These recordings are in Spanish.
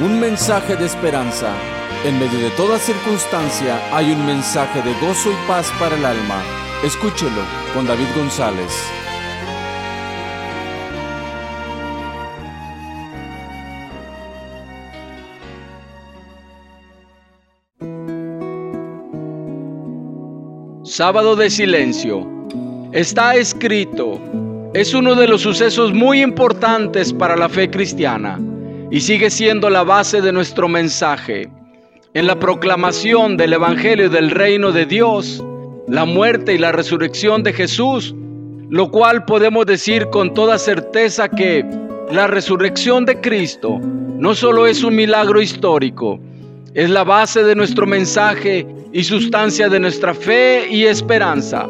un mensaje de esperanza. En medio de toda circunstancia hay un mensaje de gozo y paz para el alma. Escúchelo con David González. Sábado de Silencio. Está escrito, es uno de los sucesos muy importantes para la fe cristiana y sigue siendo la base de nuestro mensaje. En la proclamación del Evangelio del Reino de Dios, la muerte y la resurrección de Jesús, lo cual podemos decir con toda certeza que la resurrección de Cristo no solo es un milagro histórico, es la base de nuestro mensaje y sustancia de nuestra fe y esperanza.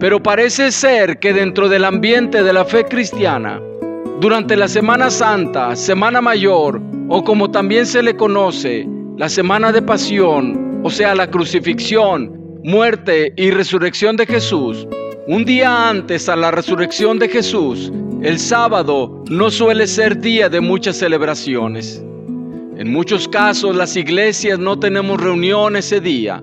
Pero parece ser que dentro del ambiente de la fe cristiana, durante la Semana Santa, Semana Mayor, o como también se le conoce, la Semana de Pasión, o sea, la crucifixión, muerte y resurrección de Jesús, un día antes a la resurrección de Jesús, el sábado no suele ser día de muchas celebraciones. En muchos casos las iglesias no tenemos reunión ese día.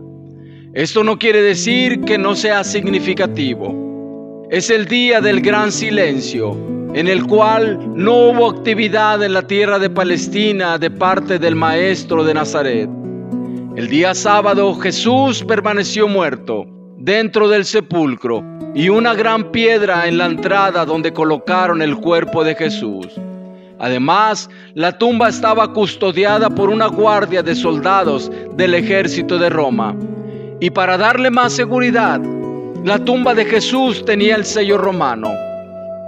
Esto no quiere decir que no sea significativo. Es el día del gran silencio, en el cual no hubo actividad en la tierra de Palestina de parte del Maestro de Nazaret. El día sábado Jesús permaneció muerto dentro del sepulcro y una gran piedra en la entrada donde colocaron el cuerpo de Jesús. Además, la tumba estaba custodiada por una guardia de soldados del ejército de Roma. Y para darle más seguridad, la tumba de Jesús tenía el sello romano.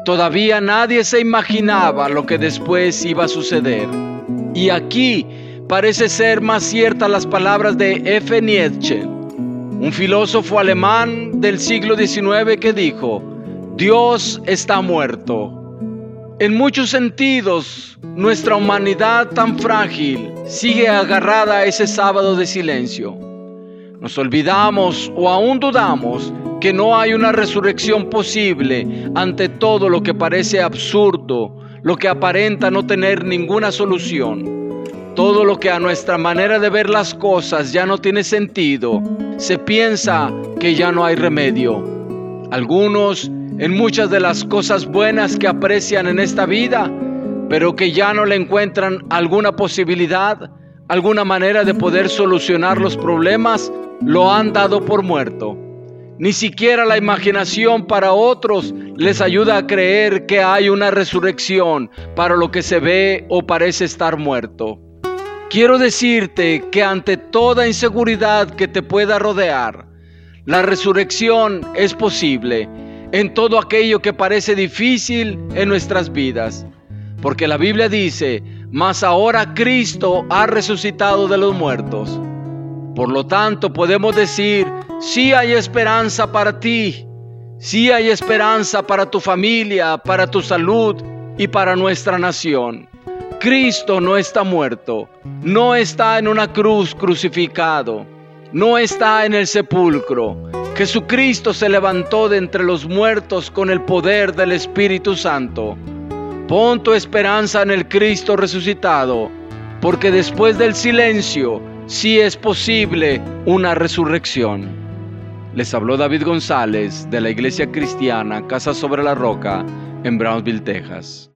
Todavía nadie se imaginaba lo que después iba a suceder. Y aquí parece ser más ciertas las palabras de F. Nietzsche, un filósofo alemán del siglo XIX que dijo, Dios está muerto. En muchos sentidos, nuestra humanidad tan frágil sigue agarrada a ese sábado de silencio. Nos olvidamos o aún dudamos que no hay una resurrección posible ante todo lo que parece absurdo, lo que aparenta no tener ninguna solución. Todo lo que a nuestra manera de ver las cosas ya no tiene sentido, se piensa que ya no hay remedio. Algunos en muchas de las cosas buenas que aprecian en esta vida, pero que ya no le encuentran alguna posibilidad, alguna manera de poder solucionar los problemas, lo han dado por muerto. Ni siquiera la imaginación para otros les ayuda a creer que hay una resurrección para lo que se ve o parece estar muerto. Quiero decirte que ante toda inseguridad que te pueda rodear, la resurrección es posible en todo aquello que parece difícil en nuestras vidas. Porque la Biblia dice, mas ahora Cristo ha resucitado de los muertos. Por lo tanto, podemos decir, sí hay esperanza para ti, sí hay esperanza para tu familia, para tu salud y para nuestra nación. Cristo no está muerto, no está en una cruz crucificado, no está en el sepulcro. Jesucristo se levantó de entre los muertos con el poder del Espíritu Santo. Pon tu esperanza en el Cristo resucitado, porque después del silencio sí es posible una resurrección. Les habló David González de la Iglesia Cristiana Casa sobre la Roca en Brownsville, Texas.